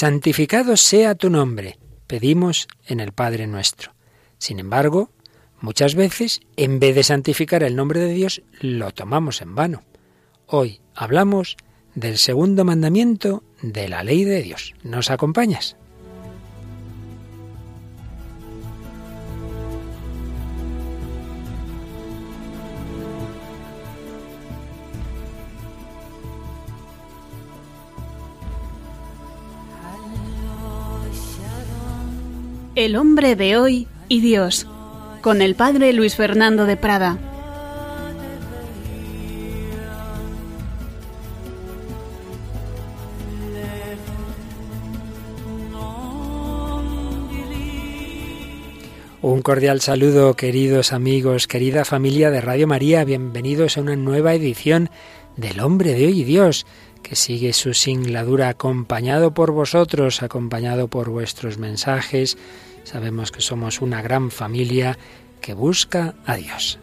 santificado sea tu nombre, pedimos en el Padre nuestro. Sin embargo, muchas veces, en vez de santificar el nombre de Dios, lo tomamos en vano. Hoy hablamos del segundo mandamiento de la ley de Dios. ¿Nos acompañas? El hombre de hoy y Dios, con el padre Luis Fernando de Prada. Un cordial saludo, queridos amigos, querida familia de Radio María, bienvenidos a una nueva edición del Hombre de Hoy y Dios, que sigue su singladura acompañado por vosotros, acompañado por vuestros mensajes. Sabemos que somos una gran familia que busca a Dios.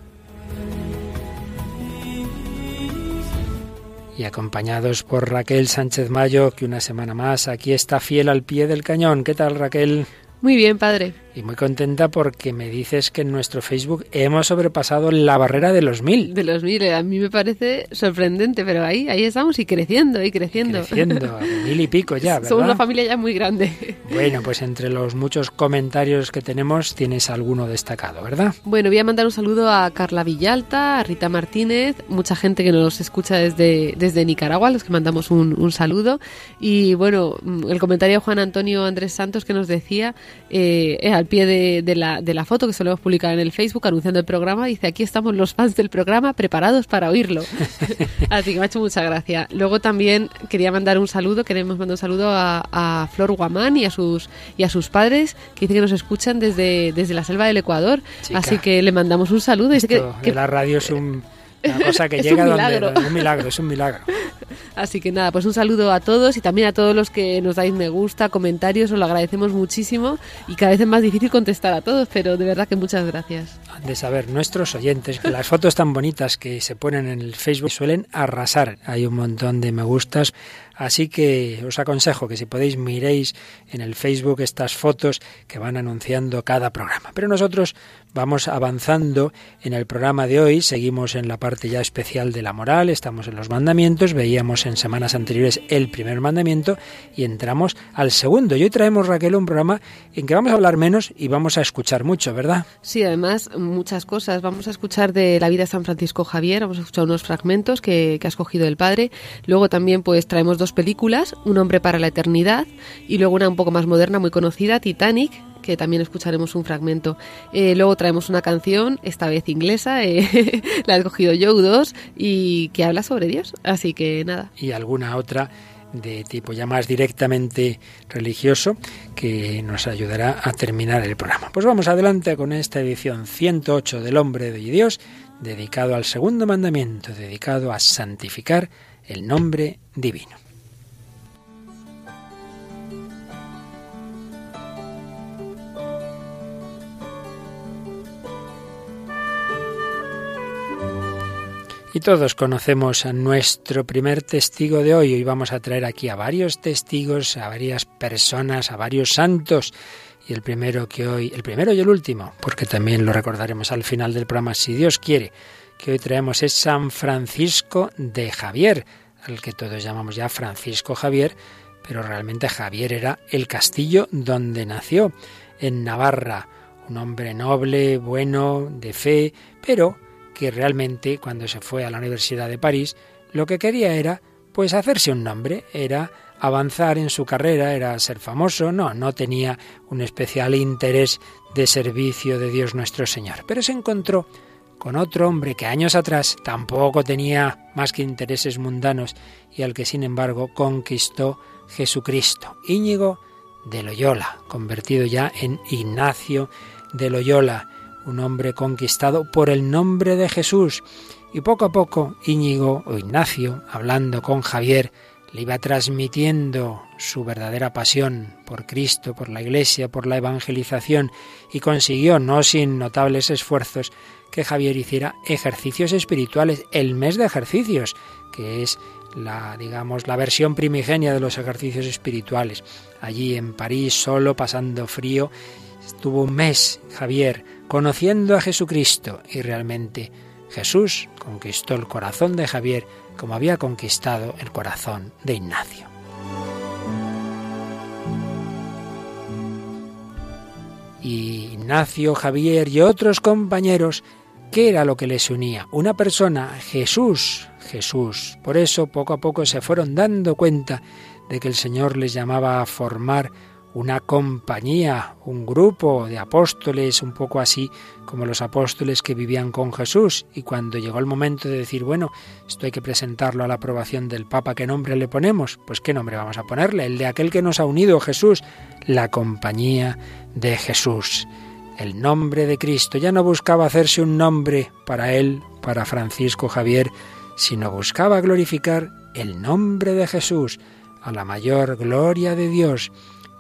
Y acompañados por Raquel Sánchez Mayo, que una semana más aquí está fiel al pie del cañón. ¿Qué tal, Raquel? Muy bien, padre y muy contenta porque me dices que en nuestro Facebook hemos sobrepasado la barrera de los mil. De los mil, a mí me parece sorprendente, pero ahí, ahí estamos y creciendo y creciendo. creciendo, mil y pico ya, ¿verdad? Somos una familia ya muy grande. Bueno, pues entre los muchos comentarios que tenemos tienes alguno destacado, ¿verdad? Bueno, voy a mandar un saludo a Carla Villalta, a Rita Martínez, mucha gente que nos escucha desde, desde Nicaragua, a los que mandamos un, un saludo. Y bueno, el comentario de Juan Antonio Andrés Santos que nos decía, eh, al pie de, la, de la foto que hemos publicado en el Facebook anunciando el programa, dice aquí estamos los fans del programa preparados para oírlo. Así que me ha hecho mucha gracia. Luego también quería mandar un saludo, queremos mandar un saludo a, a Flor Guamán y a sus y a sus padres que dicen que nos escuchan desde, desde la selva del Ecuador. Así que le mandamos un saludo. Esto, que, la radio es un una cosa que llega un donde un milagro, es un milagro. Así que nada, pues un saludo a todos y también a todos los que nos dais me gusta, comentarios, os lo agradecemos muchísimo y cada vez es más difícil contestar a todos, pero de verdad que muchas gracias. De saber, nuestros oyentes, que las fotos tan bonitas que se ponen en el Facebook suelen arrasar. Hay un montón de me gustas Así que os aconsejo que si podéis miréis en el Facebook estas fotos que van anunciando cada programa. Pero nosotros vamos avanzando en el programa de hoy, seguimos en la parte ya especial de la moral, estamos en los mandamientos, veíamos en semanas anteriores el primer mandamiento y entramos al segundo. Y hoy traemos, Raquel, un programa en que vamos a hablar menos y vamos a escuchar mucho, ¿verdad? Sí, además muchas cosas. Vamos a escuchar de la vida de San Francisco Javier, vamos a escuchar unos fragmentos que, que ha escogido el padre. Luego también pues traemos dos películas, Un hombre para la eternidad y luego una un poco más moderna, muy conocida, Titanic, que también escucharemos un fragmento. Eh, luego traemos una canción, esta vez inglesa, eh, la ha escogido Joe 2 y que habla sobre Dios. Así que nada. Y alguna otra de tipo ya más directamente religioso que nos ayudará a terminar el programa. Pues vamos adelante con esta edición 108 del Hombre de Dios, dedicado al segundo mandamiento, dedicado a santificar el nombre divino. Y todos conocemos a nuestro primer testigo de hoy. Hoy vamos a traer aquí a varios testigos, a varias personas, a varios santos. Y el primero que hoy, el primero y el último, porque también lo recordaremos al final del programa, si Dios quiere, que hoy traemos es San Francisco de Javier, al que todos llamamos ya Francisco Javier, pero realmente Javier era el castillo donde nació, en Navarra, un hombre noble, bueno, de fe, pero que realmente cuando se fue a la Universidad de París lo que quería era pues hacerse un nombre, era avanzar en su carrera, era ser famoso, no, no tenía un especial interés de servicio de Dios nuestro Señor, pero se encontró con otro hombre que años atrás tampoco tenía más que intereses mundanos y al que sin embargo conquistó Jesucristo, Íñigo de Loyola, convertido ya en Ignacio de Loyola, un hombre conquistado por el nombre de Jesús. Y poco a poco Íñigo o Ignacio, hablando con Javier, le iba transmitiendo su verdadera pasión por Cristo, por la Iglesia, por la evangelización, y consiguió, no sin notables esfuerzos, que Javier hiciera ejercicios espirituales, el mes de ejercicios, que es la digamos la versión primigenia de los ejercicios espirituales. Allí en París, solo pasando frío, estuvo un mes Javier conociendo a Jesucristo y realmente Jesús conquistó el corazón de Javier como había conquistado el corazón de Ignacio. Y Ignacio, Javier y otros compañeros, ¿qué era lo que les unía? Una persona, Jesús, Jesús. Por eso poco a poco se fueron dando cuenta de que el Señor les llamaba a formar una compañía, un grupo de apóstoles, un poco así como los apóstoles que vivían con Jesús. Y cuando llegó el momento de decir, bueno, esto hay que presentarlo a la aprobación del Papa, ¿qué nombre le ponemos? Pues qué nombre vamos a ponerle, el de aquel que nos ha unido, Jesús, la compañía de Jesús. El nombre de Cristo ya no buscaba hacerse un nombre para él, para Francisco Javier, sino buscaba glorificar el nombre de Jesús, a la mayor gloria de Dios,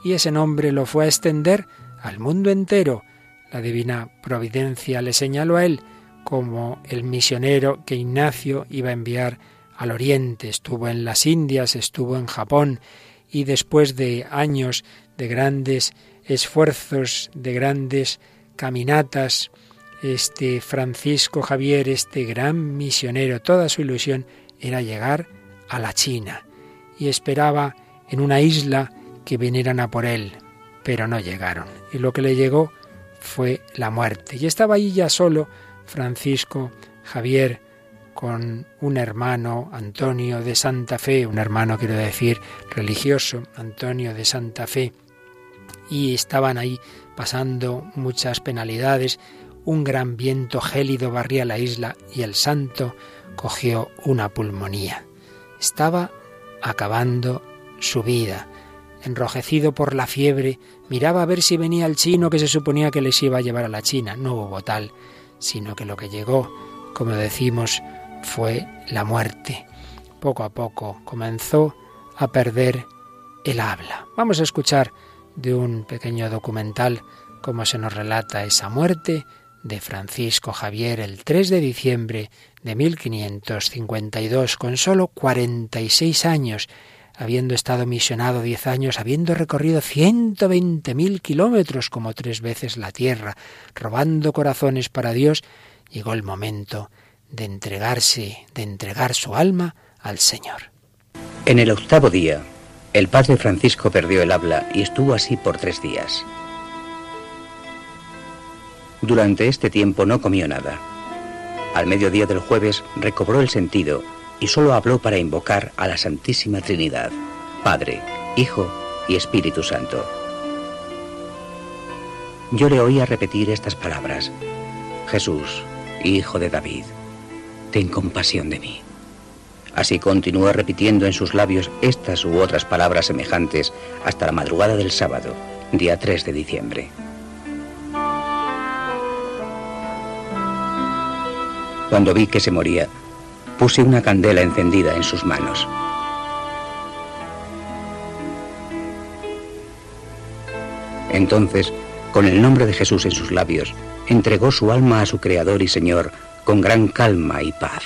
y ese nombre lo fue a extender al mundo entero. La divina providencia le señaló a él como el misionero que Ignacio iba a enviar al oriente. Estuvo en las Indias, estuvo en Japón, y después de años de grandes esfuerzos, de grandes caminatas, este Francisco Javier, este gran misionero, toda su ilusión era llegar a la China y esperaba en una isla que vinieran a por él, pero no llegaron. Y lo que le llegó fue la muerte. Y estaba allí ya solo Francisco Javier con un hermano, Antonio de Santa Fe, un hermano quiero decir religioso, Antonio de Santa Fe, y estaban ahí pasando muchas penalidades un gran viento gélido barría la isla y el santo cogió una pulmonía. Estaba acabando su vida. Enrojecido por la fiebre, miraba a ver si venía el chino que se suponía que les iba a llevar a la China. No hubo tal, sino que lo que llegó, como decimos, fue la muerte. Poco a poco comenzó a perder el habla. Vamos a escuchar de un pequeño documental cómo se nos relata esa muerte de Francisco Javier el 3 de diciembre de 1552, con solo 46 años, habiendo estado misionado 10 años, habiendo recorrido 120.000 kilómetros como tres veces la tierra, robando corazones para Dios, llegó el momento de entregarse, de entregar su alma al Señor. En el octavo día, el padre Francisco perdió el habla y estuvo así por tres días. Durante este tiempo no comió nada. Al mediodía del jueves recobró el sentido y solo habló para invocar a la Santísima Trinidad, Padre, Hijo y Espíritu Santo. Yo le oía repetir estas palabras, Jesús, Hijo de David, ten compasión de mí. Así continuó repitiendo en sus labios estas u otras palabras semejantes hasta la madrugada del sábado, día 3 de diciembre. Cuando vi que se moría, puse una candela encendida en sus manos. Entonces, con el nombre de Jesús en sus labios, entregó su alma a su Creador y Señor con gran calma y paz.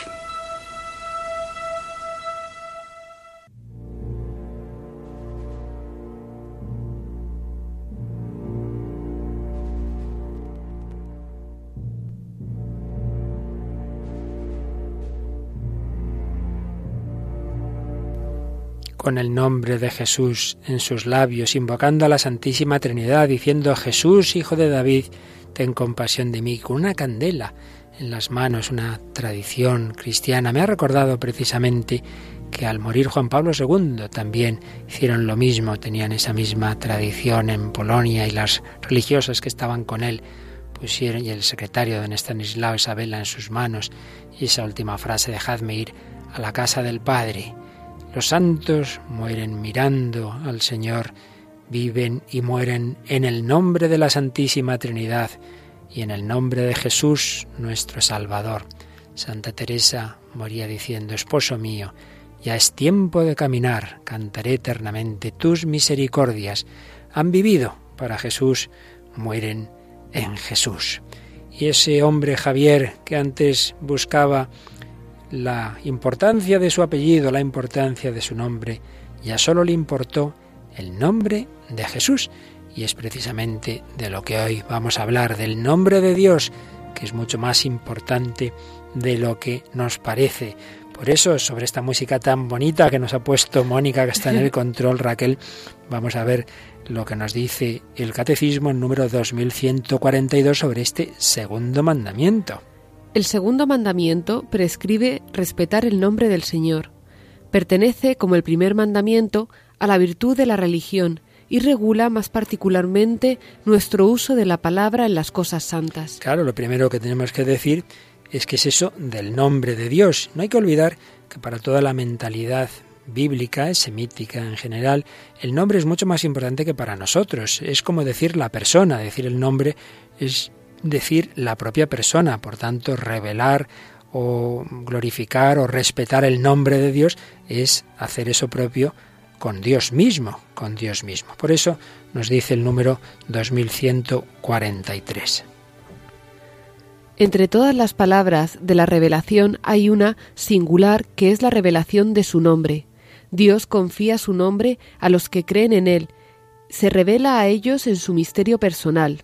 Con el nombre de Jesús en sus labios, invocando a la Santísima Trinidad, diciendo Jesús, Hijo de David, ten compasión de mí, con una candela en las manos, una tradición cristiana. Me ha recordado precisamente que al morir Juan Pablo II también hicieron lo mismo, tenían esa misma tradición en Polonia y las religiosas que estaban con él pusieron y el secretario don Estanislao esa vela en sus manos y esa última frase dejadme ir a la casa del Padre los santos mueren mirando al Señor, viven y mueren en el nombre de la Santísima Trinidad y en el nombre de Jesús, nuestro Salvador. Santa Teresa moría diciendo, Esposo mío, ya es tiempo de caminar, cantaré eternamente tus misericordias. Han vivido para Jesús, mueren en Jesús. Y ese hombre Javier que antes buscaba la importancia de su apellido, la importancia de su nombre, ya solo le importó el nombre de Jesús. Y es precisamente de lo que hoy vamos a hablar, del nombre de Dios, que es mucho más importante de lo que nos parece. Por eso, sobre esta música tan bonita que nos ha puesto Mónica, que está en el control, Raquel, vamos a ver lo que nos dice el Catecismo en número 2142 sobre este segundo mandamiento. El segundo mandamiento prescribe respetar el nombre del Señor. Pertenece, como el primer mandamiento, a la virtud de la religión y regula más particularmente nuestro uso de la palabra en las cosas santas. Claro, lo primero que tenemos que decir es que es eso del nombre de Dios. No hay que olvidar que para toda la mentalidad bíblica, semítica en general, el nombre es mucho más importante que para nosotros. Es como decir la persona, decir el nombre es decir la propia persona, por tanto, revelar o glorificar o respetar el nombre de Dios es hacer eso propio con Dios mismo, con Dios mismo. Por eso nos dice el número 2143. Entre todas las palabras de la revelación hay una singular que es la revelación de su nombre. Dios confía su nombre a los que creen en Él, se revela a ellos en su misterio personal.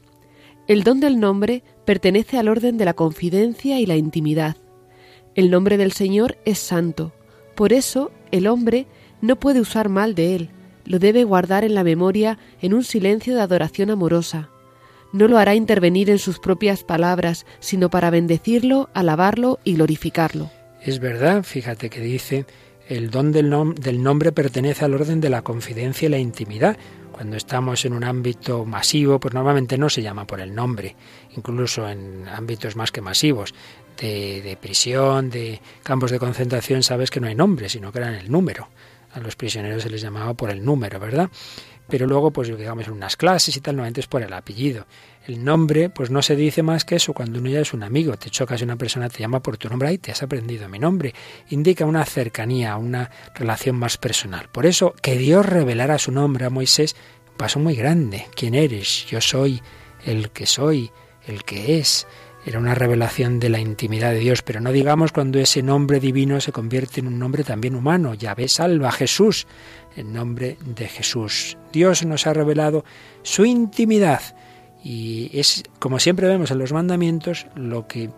El don del nombre pertenece al orden de la confidencia y la intimidad. El nombre del Señor es santo, por eso el hombre no puede usar mal de él, lo debe guardar en la memoria en un silencio de adoración amorosa. No lo hará intervenir en sus propias palabras, sino para bendecirlo, alabarlo y glorificarlo. Es verdad, fíjate que dice el don del, nombre pertenece al orden de la confidencia y la intimidad. Cuando estamos en un ámbito masivo, pues normalmente no se llama por el nombre, incluso en ámbitos más que masivos, de, de prisión, de campos de concentración, sabes que no hay nombre, sino que eran el número. A los prisioneros se les llamaba por el número, ¿verdad? Pero luego, pues digamos, en unas clases y tal, normalmente es por el apellido. El nombre, pues no se dice más que eso cuando uno ya es un amigo. Te chocas y una persona te llama por tu nombre, ahí te has aprendido mi nombre. Indica una cercanía, una relación más personal. Por eso, que Dios revelara su nombre a Moisés, un paso muy grande. ¿Quién eres? Yo soy el que soy, el que es. Era una revelación de la intimidad de Dios, pero no digamos cuando ese nombre divino se convierte en un nombre también humano. Yahvé salva Jesús, en nombre de Jesús. Dios nos ha revelado su intimidad y es, como siempre vemos en los mandamientos, lo que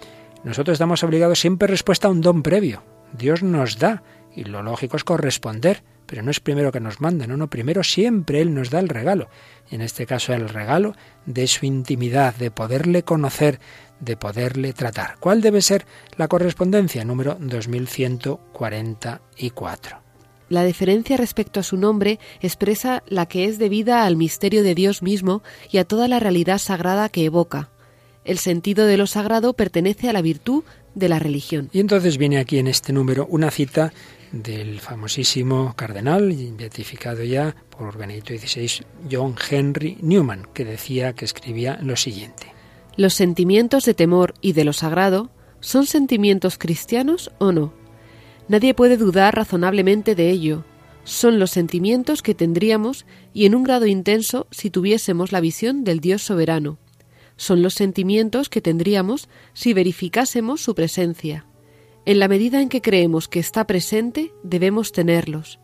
nosotros estamos obligados siempre respuesta a un don previo. Dios nos da y lo lógico es corresponder, pero no es primero que nos manda, no, no, primero siempre Él nos da el regalo. En este caso el regalo de su intimidad, de poderle conocer, de poderle tratar. ¿Cuál debe ser la correspondencia? Número 2144. La deferencia respecto a su nombre expresa la que es debida al misterio de Dios mismo y a toda la realidad sagrada que evoca. El sentido de lo sagrado pertenece a la virtud de la religión. Y entonces viene aquí en este número una cita del famosísimo cardenal, beatificado ya por Benedicto XVI, John Henry Newman, que decía que escribía lo siguiente. Los sentimientos de temor y de lo sagrado son sentimientos cristianos o no. Nadie puede dudar razonablemente de ello. Son los sentimientos que tendríamos y en un grado intenso si tuviésemos la visión del Dios soberano. Son los sentimientos que tendríamos si verificásemos su presencia. En la medida en que creemos que está presente, debemos tenerlos.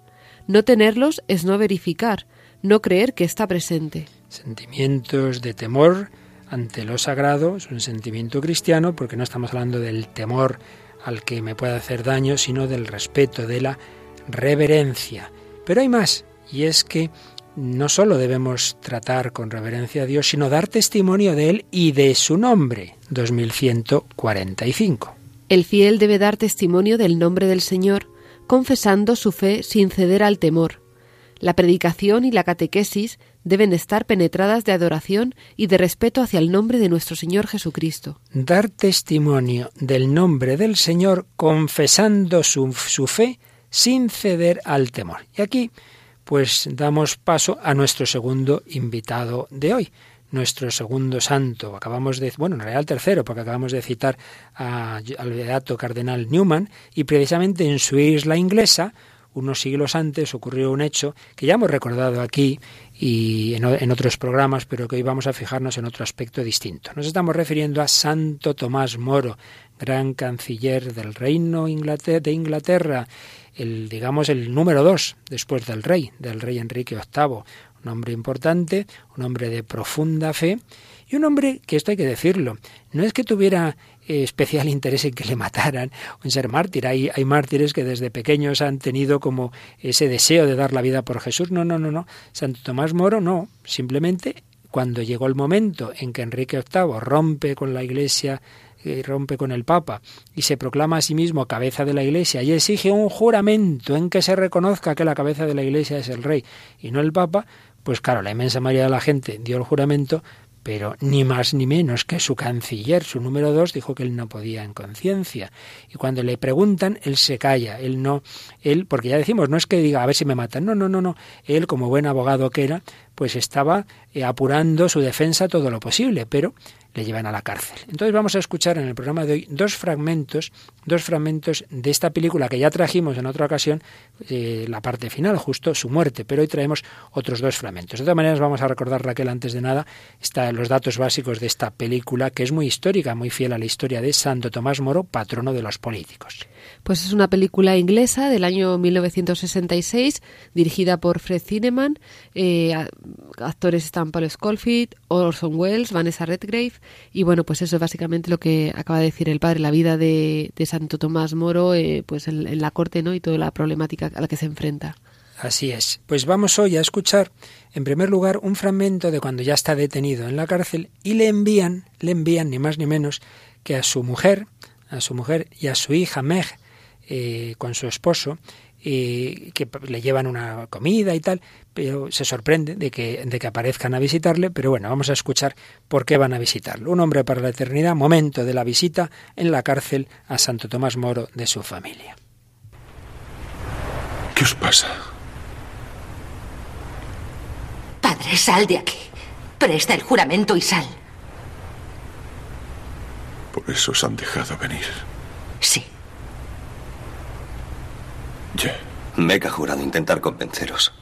No tenerlos es no verificar, no creer que está presente. Sentimientos de temor, ante lo sagrado, es un sentimiento cristiano, porque no estamos hablando del temor al que me pueda hacer daño, sino del respeto, de la reverencia. Pero hay más, y es que no solo debemos tratar con reverencia a Dios, sino dar testimonio de Él y de su nombre. 2145. El fiel debe dar testimonio del nombre del Señor, confesando su fe sin ceder al temor. La predicación y la catequesis deben estar penetradas de adoración y de respeto hacia el nombre de nuestro Señor Jesucristo. Dar testimonio del nombre del Señor confesando su, su fe sin ceder al temor. Y aquí pues damos paso a nuestro segundo invitado de hoy, nuestro segundo santo. Acabamos de, bueno, en realidad el tercero, porque acabamos de citar al beato cardenal Newman, y precisamente en su isla inglesa, unos siglos antes ocurrió un hecho que ya hemos recordado aquí y en, otros programas, pero que hoy vamos a fijarnos en otro aspecto distinto. Nos estamos refiriendo a Santo Tomás Moro, gran canciller del Reino de Inglaterra, el digamos el número dos después del rey, del rey Enrique VIII, un hombre importante, un hombre de profunda fe y un hombre que esto hay que decirlo, no es que tuviera especial interés en que le mataran o en ser mártir. Hay, hay mártires que desde pequeños han tenido como ese deseo de dar la vida por Jesús. No, no, no, no. Santo Tomás Moro no. Simplemente cuando llegó el momento en que Enrique VIII rompe con la Iglesia y rompe con el Papa y se proclama a sí mismo cabeza de la Iglesia y exige un juramento en que se reconozca que la cabeza de la Iglesia es el rey y no el Papa, pues claro, la inmensa mayoría de la gente dio el juramento, pero ni más ni menos que su canciller, su número dos, dijo que él no podía en conciencia. Y cuando le preguntan, él se calla, él no, él, porque ya decimos, no es que diga a ver si me matan, no, no, no, no, él como buen abogado que era, pues estaba eh, apurando su defensa todo lo posible, pero le llevan a la cárcel. Entonces vamos a escuchar en el programa de hoy dos fragmentos, dos fragmentos de esta película que ya trajimos en otra ocasión, eh, la parte final, justo su muerte, pero hoy traemos otros dos fragmentos. De todas maneras vamos a recordar, Raquel, antes de nada, está los datos básicos de esta película, que es muy histórica, muy fiel a la historia de Santo Tomás Moro, patrono de los políticos. Pues es una película inglesa del año 1966, dirigida por Fred Zinnemann. Eh, actores están Paul Scofield, Orson Welles, Vanessa Redgrave. Y bueno, pues eso es básicamente lo que acaba de decir el padre, la vida de, Santo Tomás Moro eh, pues en, la corte ¿no? y toda la problemática a la que se enfrenta. Así es. Pues vamos hoy a escuchar, en primer lugar, un fragmento de cuando ya está detenido en la cárcel y le envían, le envían ni más ni menos que a su mujer, a su mujer y a su hija Meg, eh, con su esposo, y que le llevan una comida y tal, pero se sorprende de que, de que aparezcan a visitarle, pero bueno, vamos a escuchar por qué van a visitarlo. Un hombre para la eternidad, momento de la visita en la cárcel a Santo Tomás Moro de su familia. ¿Qué os pasa? Padre, sal de aquí. Presta el juramento y sal. Por eso os han dejado venir. Sí. Me he jurado intentar convenceros.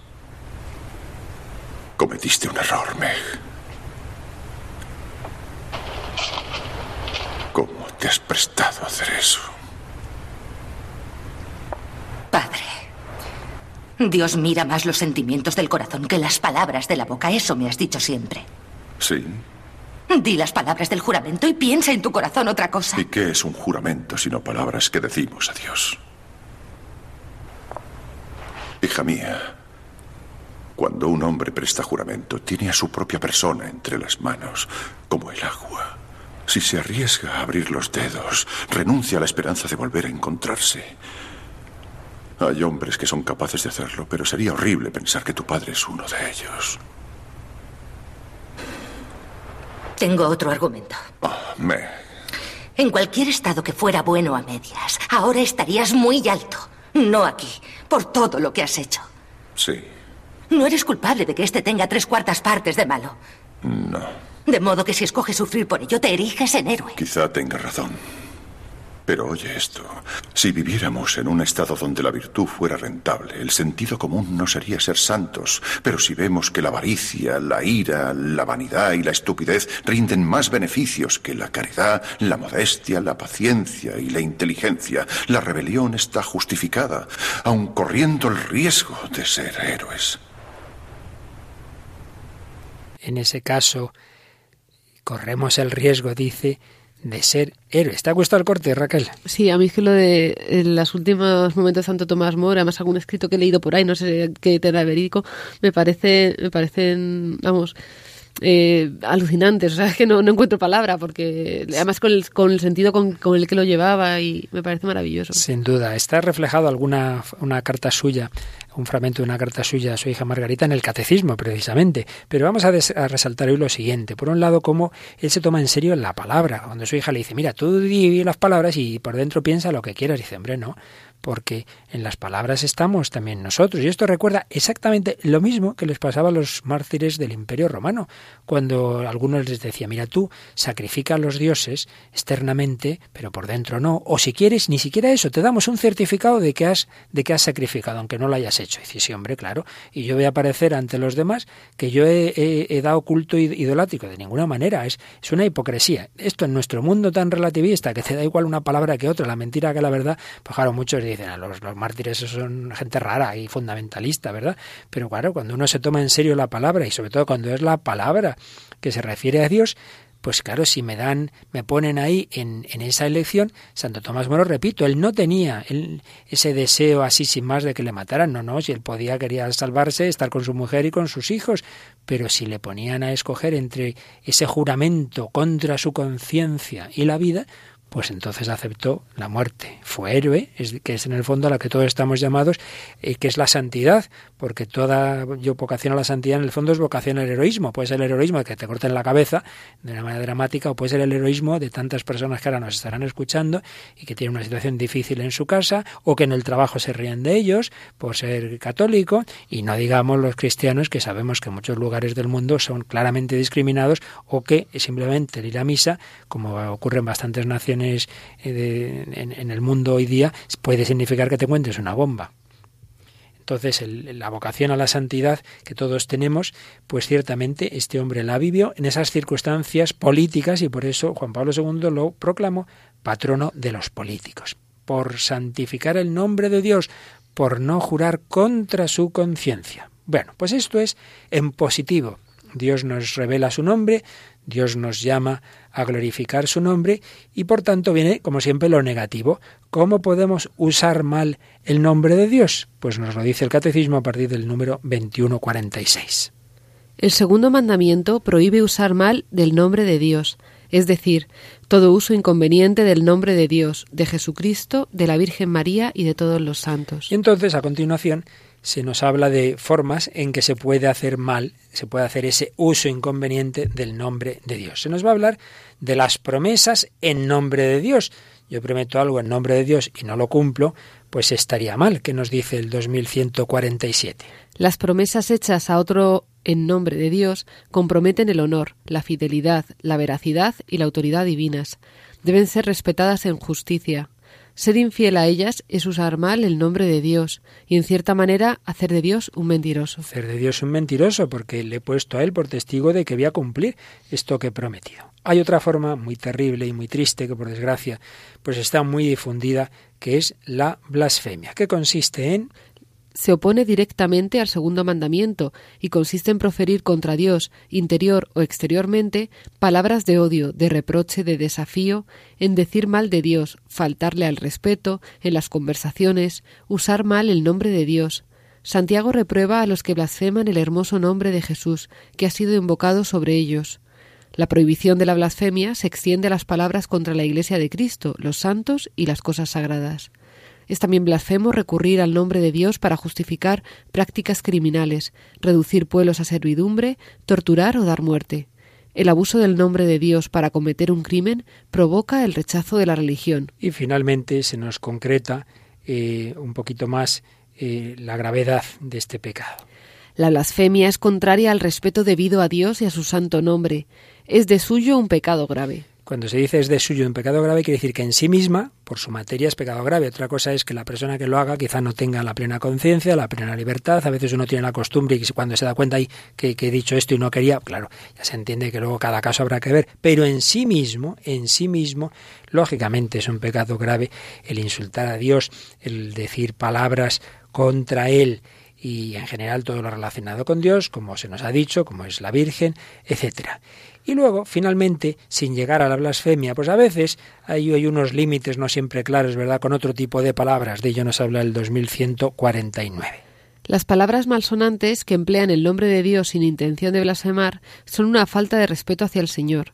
Cometiste un error, Meg. ¿Cómo te has prestado a hacer eso? Padre, Dios mira más los sentimientos del corazón que las palabras de la boca. Eso me has dicho siempre. Sí. Di las palabras del juramento y piensa en tu corazón otra cosa. ¿Y qué es un juramento sino palabras que decimos a Dios? Hija mía, cuando un hombre presta juramento, tiene a su propia persona entre las manos, como el agua. Si se arriesga a abrir los dedos, renuncia a la esperanza de volver a encontrarse. Hay hombres que son capaces de hacerlo, pero sería horrible pensar que tu padre es uno de ellos. Tengo otro argumento. Ah, me. En cualquier estado que fuera bueno a medias, ahora estarías muy alto. No aquí, por todo lo que has hecho. Sí. No eres culpable de que este tenga tres cuartas partes de malo. No. De modo que si escoges sufrir por ello, te eriges en héroe. Quizá tenga razón. Pero oye esto, si viviéramos en un estado donde la virtud fuera rentable, el sentido común no sería ser santos, pero si vemos que la avaricia, la ira, la vanidad y la estupidez rinden más beneficios que la caridad, la modestia, la paciencia y la inteligencia, la rebelión está justificada, aun corriendo el riesgo de ser héroes. En ese caso, corremos el riesgo, dice, de ser héroe. ¿Te ha gustado el corte, Raquel? Sí, a mí es que lo de en los últimos momentos de Santo Tomás Moro, además algún escrito que he leído por ahí, no sé qué tendrá verídico, me parece, me parecen, vamos, eh, alucinantes. O sea, es que no, no, encuentro palabra, porque además con el, con el sentido con, con, el que lo llevaba y me parece maravilloso. Sin duda. Está reflejado alguna una carta suya, un fragmento de una carta suya a su hija Margarita en el catecismo, precisamente. Pero vamos a, a resaltar hoy lo siguiente. Por un lado, cómo él se toma en serio la palabra. Cuando su hija le dice, mira, tú di las palabras y por dentro piensa lo que quieras. Dice, hombre, no porque en las palabras estamos también nosotros. Y esto recuerda exactamente lo mismo que les pasaba a los mártires del Imperio Romano, cuando algunos les decía, mira tú, sacrifica a los dioses externamente, pero por dentro no, o si quieres, ni siquiera eso, te damos un certificado de que has, de que has sacrificado, aunque no lo hayas hecho. Y dice, sí, hombre, claro, y yo voy a aparecer ante los demás que yo he, dado culto idolático, de ninguna manera, es, es una hipocresía. Esto en nuestro mundo tan relativista, que te da igual una palabra que otra, la mentira que la verdad, pues claro, muchos a los, los mártires son gente rara y fundamentalista, ¿verdad? Pero claro, cuando uno se toma en serio la palabra y sobre todo cuando es la palabra que se refiere a Dios, pues claro, si me dan, me ponen ahí en, en esa elección, Santo Tomás Moro, repito, él no tenía ese deseo así sin más de que le mataran, no, no, si él podía, quería salvarse, estar con su mujer y con sus hijos, pero si le ponían a escoger entre ese juramento contra su conciencia y la vida, pues entonces aceptó la muerte. Fue héroe, que es en el fondo a la que todos estamos llamados, eh, que es la santidad, porque toda yo vocación a la santidad en el fondo es vocación al heroísmo. Puede ser el heroísmo de que te corten la cabeza de una manera dramática, o puede ser el heroísmo de tantas personas que ahora nos estarán escuchando y que tienen una situación difícil en su casa, o que en el trabajo se ríen de ellos por ser católico, y no digamos los cristianos que sabemos que en muchos lugares del mundo son claramente discriminados, o que simplemente ir a misa, como ocurre en bastantes naciones, eh, en, el mundo hoy día puede significar que te encuentres una bomba. Entonces, la vocación a la santidad que todos tenemos, pues ciertamente este hombre la vivió en esas circunstancias políticas y por eso Juan Pablo II lo proclamó patrono de los políticos. Por santificar el nombre de Dios, por no jurar contra su conciencia. Bueno, pues esto es en positivo. Dios nos revela su nombre, Dios nos llama a glorificar su nombre y por tanto viene, como siempre, lo negativo. ¿Cómo podemos usar mal el nombre de Dios? Pues nos lo dice el Catecismo a partir del número 2146. El segundo mandamiento prohíbe usar mal del nombre de Dios, es decir, todo uso inconveniente del nombre de Dios, de Jesucristo, de la Virgen María y de todos los santos. Y entonces, a continuación, se nos habla de formas en que se puede hacer mal, se puede hacer ese uso inconveniente del nombre de Dios. Se nos va a hablar de las promesas en nombre de Dios. Yo prometo algo en nombre de Dios y no lo cumplo, pues estaría mal, que nos dice el 2147. Las promesas hechas a otro en nombre de Dios comprometen el honor, la fidelidad, la veracidad y la autoridad divinas. Deben ser respetadas en justicia, ser infiel a ellas es usar mal el nombre de Dios y, en cierta manera, hacer de Dios un mentiroso. Hacer de Dios un mentiroso porque le he puesto a él por testigo de que voy a cumplir esto que he prometido. Hay otra forma muy terrible y muy triste que, por desgracia, pues está muy difundida, que es la blasfemia, que consiste en se opone directamente al segundo mandamiento y consiste en proferir contra Dios, interior o exteriormente, palabras de odio, de reproche, de desafío, en decir mal de Dios, faltarle al respeto, en las conversaciones, usar mal el nombre de Dios. Santiago reprueba a los que blasfeman el hermoso nombre de Jesús, que ha sido invocado sobre ellos. La prohibición de la blasfemia se extiende a las palabras contra la Iglesia de Cristo, los santos y las cosas sagradas. Es también blasfemo recurrir al nombre de Dios para justificar prácticas criminales, reducir pueblos a servidumbre, torturar o dar muerte. El abuso del nombre de Dios para cometer un crimen provoca el rechazo de la religión. Y finalmente se nos concreta eh, un poquito más eh, la gravedad de este pecado. La blasfemia es contraria al respeto debido a Dios y a su santo nombre. Es de suyo un pecado grave. Cuando se dice es de suyo un pecado grave, quiere decir que en sí misma, por su materia, es pecado grave. Otra cosa es que la persona que lo haga quizá no tenga la plena conciencia, la plena libertad. A veces uno tiene la costumbre y cuando se da cuenta ahí que, que, he dicho esto y no quería, claro, ya se entiende que luego cada caso habrá que ver. Pero en sí mismo, en sí mismo, lógicamente es un pecado grave el insultar a Dios, el decir palabras contra Él y en general todo lo relacionado con Dios, como se nos ha dicho, como es la Virgen, etcétera. Y luego, finalmente, sin llegar a la blasfemia, pues a veces hay, hay unos límites no siempre claros, ¿verdad?, con otro tipo de palabras. De ello nos habla el 2149. Las palabras malsonantes que emplean el nombre de Dios sin intención de blasfemar son una falta de respeto hacia el Señor.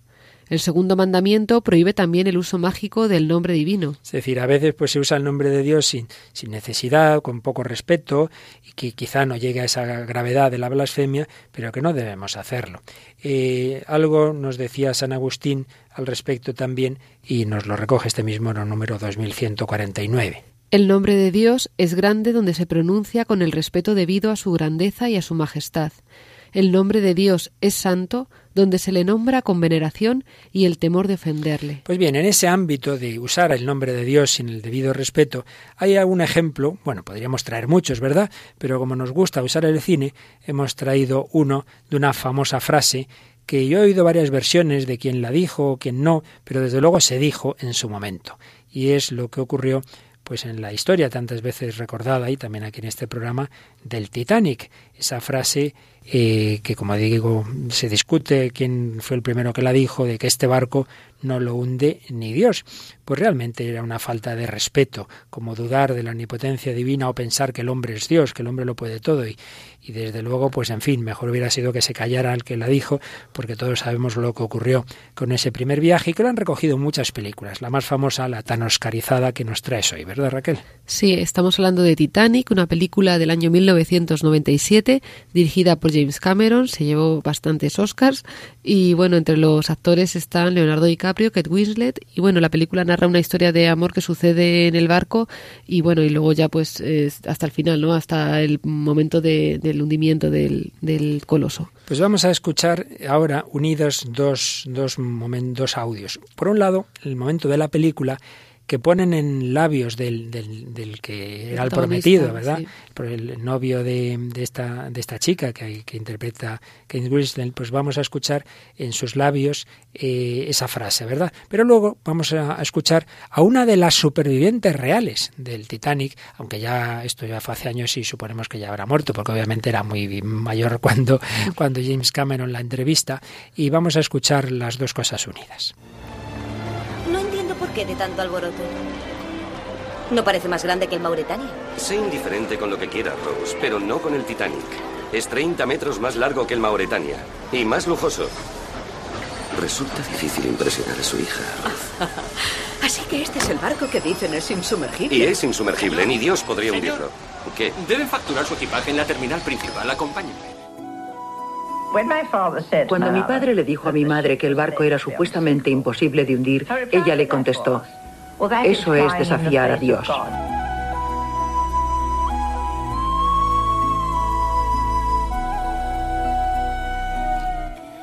El segundo mandamiento prohíbe también el uso mágico del nombre divino. Es decir, a veces pues se usa el nombre de Dios sin, sin necesidad, con poco respeto, y que quizá no llegue a esa gravedad de la blasfemia, pero que no debemos hacerlo. Eh, algo nos decía San Agustín al respecto también, y nos lo recoge este mismo número 2149. El nombre de Dios es grande donde se pronuncia con el respeto debido a su grandeza y a su majestad. El nombre de Dios es santo donde se le nombra con veneración y el temor de ofenderle. Pues bien, en ese ámbito de usar el nombre de Dios sin el debido respeto, hay algún ejemplo, bueno, podríamos traer muchos, ¿verdad? Pero como nos gusta usar el cine, hemos traído uno de una famosa frase que yo he oído varias versiones de quién la dijo o quién no, pero desde luego se dijo en su momento. Y es lo que ocurrió pues en la historia tantas veces recordada y también aquí en este programa del Titanic. Esa frase eh, que, como digo, se discute quién fue el primero que la dijo, de que este barco no lo hunde ni Dios. Pues realmente era una falta de respeto, como dudar de la omnipotencia divina o pensar que el hombre es Dios, que el hombre lo puede todo. Y, y desde luego, pues en fin, mejor hubiera sido que se callara el que la dijo, porque todos sabemos lo que ocurrió con ese primer viaje y que lo han recogido muchas películas. La más famosa, la tan oscarizada que nos traes hoy, ¿verdad Raquel? Sí, estamos hablando de Titanic, una película del año 1997, dirigida por James Cameron, se llevó bastantes Oscars y bueno, entre los actores están Leonardo DiCaprio, Kate Winslet y bueno, la película narra una historia de amor que sucede en el barco y bueno, y luego ya pues hasta el final, ¿no? Hasta el momento del hundimiento del, del, coloso. Pues vamos a escuchar ahora unidos dos, dos, momentos, audios. Por un lado, el momento de la película que ponen en labios del, del, del que era el prometido, ¿verdad? Sí. Por el novio de, de, esta, de esta chica que, que interpreta Kate Winslet, pues vamos a escuchar en sus labios eh, esa frase, ¿verdad? Pero luego vamos a, a, escuchar a una de las supervivientes reales del Titanic, aunque ya esto ya fue hace años y suponemos que ya habrá muerto, porque obviamente era muy mayor cuando, cuando James Cameron la entrevista, y vamos a escuchar las dos cosas unidas. Por qué de tanto alboroto. ¿No parece más grande que el Mauretania? Sé indiferente con lo que quieras, Rose, pero no con el Titanic. Es 30 metros más largo que el Mauretania y más lujoso. Resulta difícil impresionar a su hija. Así que este es el barco que dicen es insumergible. Y es insumergible, ni Dios podría Señor, hundirlo. ¿Qué? Deben facturar su equipaje en la terminal principal. Acompáñenme. Cuando mi padre le dijo a mi madre que el barco era supuestamente imposible de hundir, ella le contestó, eso es desafiar a Dios.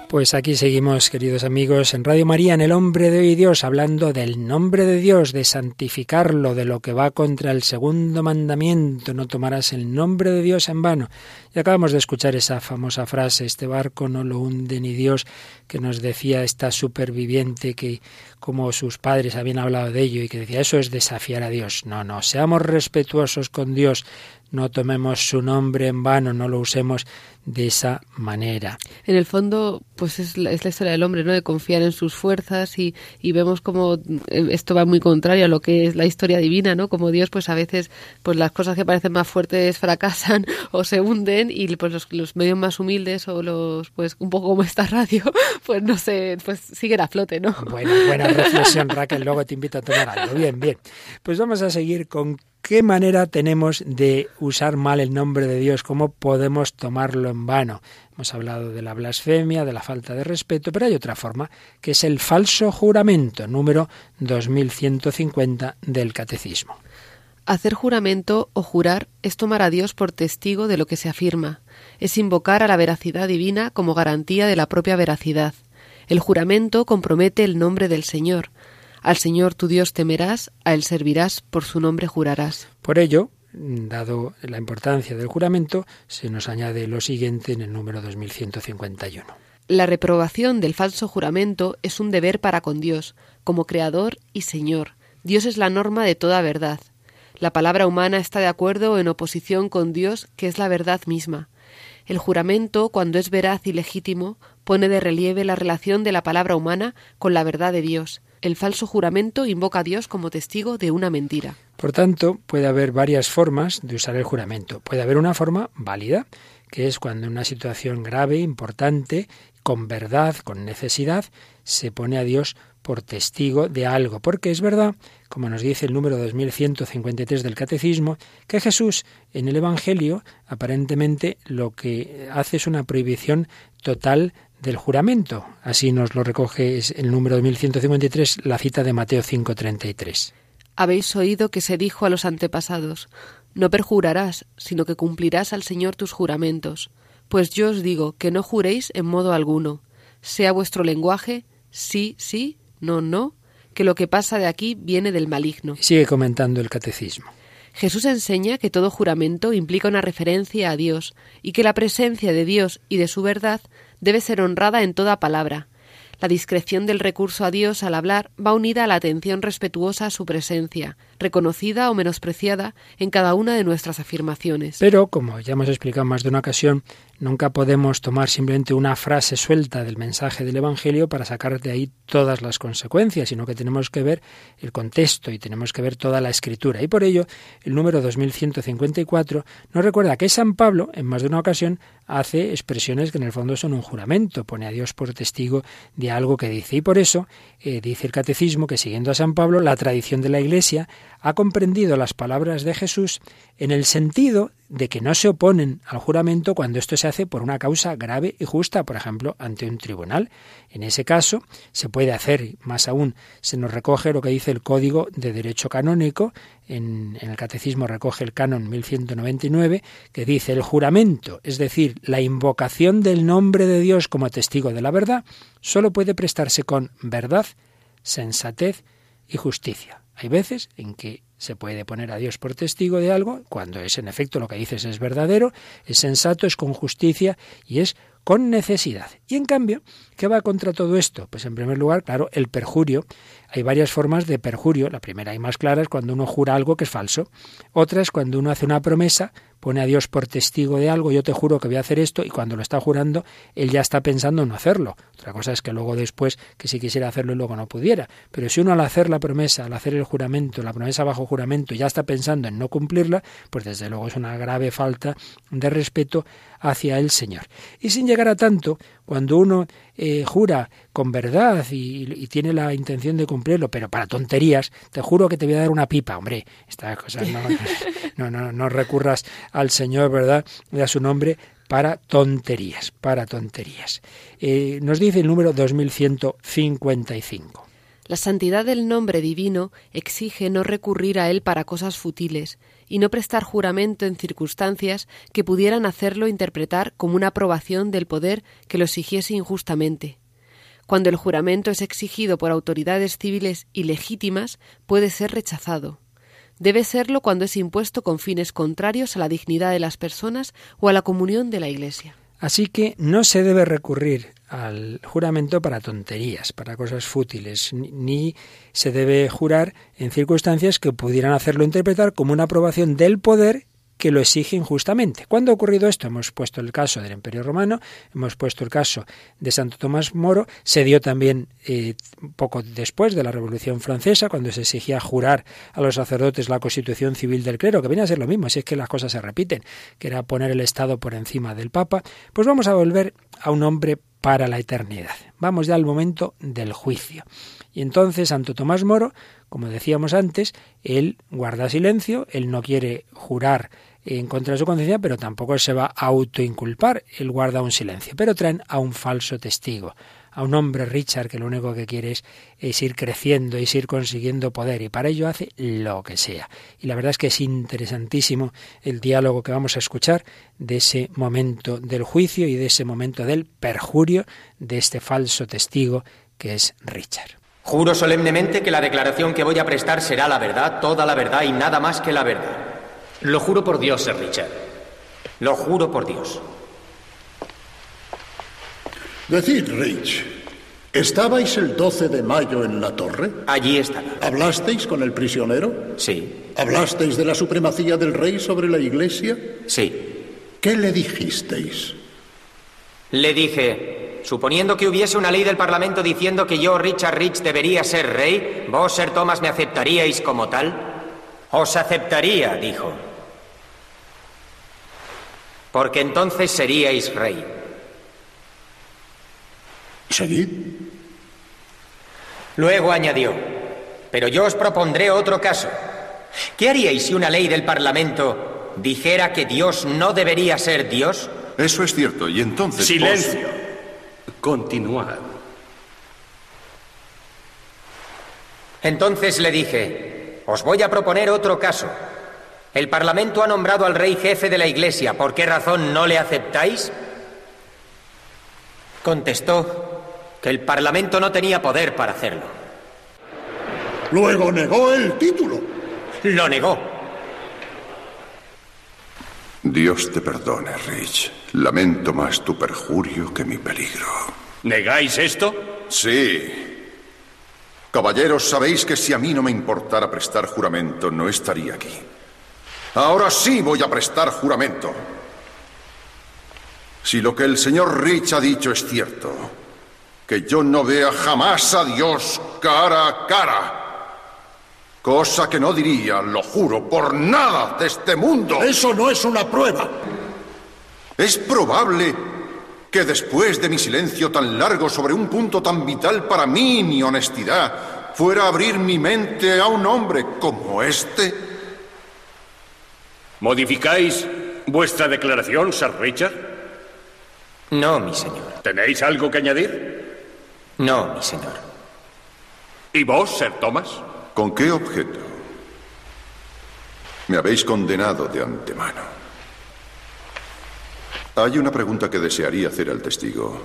Pues aquí seguimos, queridos amigos, en Radio María, en El Hombre de Hoy Dios, hablando del nombre de Dios, de santificarlo, de lo que va contra el segundo mandamiento, no tomarás el nombre de Dios en vano. Y acabamos de escuchar esa famosa frase, este barco no lo hunde ni Dios, que nos decía esta superviviente que como sus padres habían hablado de ello y que decía eso es desafiar a Dios. No, no, seamos respetuosos con Dios, no tomemos su nombre en vano, no lo usemos de esa manera. En el fondo, pues es la, es la historia del hombre, ¿no? De confiar en sus fuerzas y, y, vemos como esto va muy contrario a lo que es la historia divina, ¿no? Como Dios, pues a veces, pues las cosas que parecen más fuertes fracasan o se hunden y pues los, los medios más humildes o los, pues un poco como esta radio, pues no sé, pues siguen a flote, ¿no? Bueno, buena reflexión, Raquel, luego te invito a tomar algo. Bien, bien. Pues vamos a seguir con ¿Qué manera tenemos de usar mal el nombre de Dios? ¿Cómo podemos tomarlo en vano? Hemos hablado de la blasfemia, de la falta de respeto, pero hay otra forma, que es el falso juramento, número 2150 del Catecismo. Hacer juramento o jurar es tomar a Dios por testigo de lo que se afirma, es invocar a la veracidad divina como garantía de la propia veracidad. El juramento compromete el nombre del Señor, al Señor tu Dios temerás, a Él servirás, por su nombre jurarás. Por ello, dado la importancia del juramento, se nos añade lo siguiente en el número 2151. La reprobación del falso juramento es un deber para con Dios, como Creador y Señor. Dios es la norma de toda verdad. La palabra humana está de acuerdo o en oposición con Dios, que es la verdad misma. El juramento, cuando es veraz y legítimo, pone de relieve la relación de la palabra humana con la verdad de Dios. El falso juramento invoca a Dios como testigo de una mentira. Por tanto, puede haber varias formas de usar el juramento. Puede haber una forma válida, que es cuando en una situación grave, importante, con verdad, con necesidad, se pone a Dios por testigo de algo, porque es verdad, como nos dice el número 2153 del Catecismo, que Jesús en el Evangelio aparentemente lo que hace es una prohibición total del juramento. Así nos lo recoge el número 2153, la cita de Mateo 5:33. habéis oído que se dijo a los antepasados, no perjurarás, sino que cumplirás al Señor tus juramentos. Pues yo os digo que no juréis en modo alguno, sea vuestro lenguaje sí, sí, no, no, que lo que pasa de aquí viene del maligno. Sigue comentando el catecismo. Jesús enseña que todo juramento implica una referencia a Dios y que la presencia de Dios y de su verdad debe ser honrada en toda palabra, la discreción del recurso a Dios al hablar va unida a la atención respetuosa a su presencia, reconocida o menospreciada en cada una de nuestras afirmaciones. Pero, como ya hemos explicado más de una ocasión, nunca podemos tomar simplemente una frase suelta del mensaje del Evangelio para sacar de ahí todas las consecuencias, sino que tenemos que ver el contexto y tenemos que ver toda la escritura. Y por ello, el número 2154 nos recuerda que San Pablo, en más de una ocasión, hace expresiones que en el fondo son un juramento, pone a Dios por testigo de algo que dice. Y por eso eh, dice el catecismo que siguiendo a San Pablo, la tradición de la Iglesia ha comprendido las palabras de Jesús en el sentido de que no se oponen al juramento cuando esto se hace por una causa grave y justa, por ejemplo, ante un tribunal. En ese caso, se puede hacer, más aún, se nos recoge lo que dice el Código de Derecho Canónico, en, el Catecismo recoge el canon 1199, que dice el juramento, es decir, la invocación del nombre de Dios como testigo de la verdad, solo puede prestarse con verdad, sensatez y justicia. Hay veces en que se puede poner a Dios por testigo de algo cuando es en efecto lo que dices es verdadero, es sensato, es con justicia y es con necesidad. Y en cambio, ¿qué va contra todo esto? Pues en primer lugar, claro, el perjurio. Hay varias formas de perjurio. La primera y más clara es cuando uno jura algo que es falso. Otra es cuando uno hace una promesa pone a Dios por testigo de algo, yo te juro que voy a hacer esto, y cuando lo está jurando, él ya está pensando en no hacerlo. Otra cosa es que luego después, que si quisiera hacerlo y luego no pudiera. Pero si uno al hacer la promesa, al hacer el juramento, la promesa bajo juramento, ya está pensando en no cumplirla, pues desde luego es una grave falta de respeto hacia el Señor. Y sin llegar a tanto, cuando uno eh, jura con verdad y, tiene la intención de cumplirlo, pero para tonterías, te juro que te voy a dar una pipa, hombre, estas cosas no, no, no, no recurras al Señor, ¿verdad? De a su nombre para tonterías, para tonterías. Eh, nos dice el número 2155. La santidad del nombre divino exige no recurrir a él para cosas futiles y no prestar juramento en circunstancias que pudieran hacerlo interpretar como una aprobación del poder que lo exigiese injustamente. Cuando el juramento es exigido por autoridades civiles ilegítimas, puede ser rechazado. Debe serlo cuando es impuesto con fines contrarios a la dignidad de las personas o a la comunión de la Iglesia. Así que no se debe recurrir al juramento para tonterías, para cosas fútiles, ni se debe jurar en circunstancias que pudieran hacerlo interpretar como una aprobación del poder que lo exige injustamente. ¿Cuándo ha ocurrido esto? Hemos puesto el caso del Imperio Romano, hemos puesto el caso de Santo Tomás Moro, se dio también eh, poco después de la Revolución Francesa, cuando se exigía jurar a los sacerdotes la constitución civil del clero, que viene a ser lo mismo, si es que las cosas se repiten, que era poner el Estado por encima del Papa. Pues vamos a volver a un hombre para la eternidad. Vamos ya al momento del juicio. Y entonces Santo Tomás Moro, como decíamos antes, él guarda silencio, él no quiere jurar en contra de su conciencia, pero tampoco se va a autoinculpar, él guarda un silencio. Pero traen a un falso testigo, a un hombre Richard que lo único que quiere es, ir creciendo, y ir consiguiendo poder, y para ello hace lo que sea. Y la verdad es que es interesantísimo el diálogo que vamos a escuchar de ese momento del juicio y de ese momento del perjurio de este falso testigo que es Richard. Juro solemnemente que la declaración que voy a prestar será la verdad, toda la verdad y nada más que la verdad. Lo juro por Dios, Sir Richard. Lo juro por Dios. Decid, Rich, ¿estabais el 12 de mayo en la torre? Allí estaba. ¿Hablasteis con el prisionero? Sí. ¿Hablasteis de la supremacía del rey sobre la iglesia? Sí. ¿Qué le dijisteis? Le dije, Suponiendo que hubiese una ley del Parlamento diciendo que yo, Richard Rich, debería ser rey, vos, Sir Thomas, me aceptaríais como tal. Os aceptaría, dijo. Porque entonces seríais rey. ¿Seguid? Luego añadió, pero yo os propondré otro caso. ¿Qué haríais si una ley del Parlamento dijera que Dios no debería ser Dios? Eso es cierto, y entonces... Silencio. Continuad. Entonces le dije, Os voy a proponer otro caso. El Parlamento ha nombrado al rey jefe de la Iglesia. ¿Por qué razón no le aceptáis? Contestó que el Parlamento no tenía poder para hacerlo. Luego negó el título. Lo negó. Dios te perdone, Rich. Lamento más tu perjurio que mi peligro. ¿Negáis esto? Sí. Caballeros, sabéis que si a mí no me importara prestar juramento, no estaría aquí. Ahora sí voy a prestar juramento. Si lo que el señor Rich ha dicho es cierto, que yo no vea jamás a Dios cara a cara. Cosa que no diría, lo juro, por nada de este mundo. Eso no es una prueba. Es probable que después de mi silencio tan largo sobre un punto tan vital para mí, mi honestidad, fuera a abrir mi mente a un hombre como este. ¿Modificáis vuestra declaración, Sir Richard? No, mi señor. ¿Tenéis algo que añadir? No, mi señor. ¿Y vos, Sir Thomas? ¿Con qué objeto? Me habéis condenado de antemano. Hay una pregunta que desearía hacer al testigo.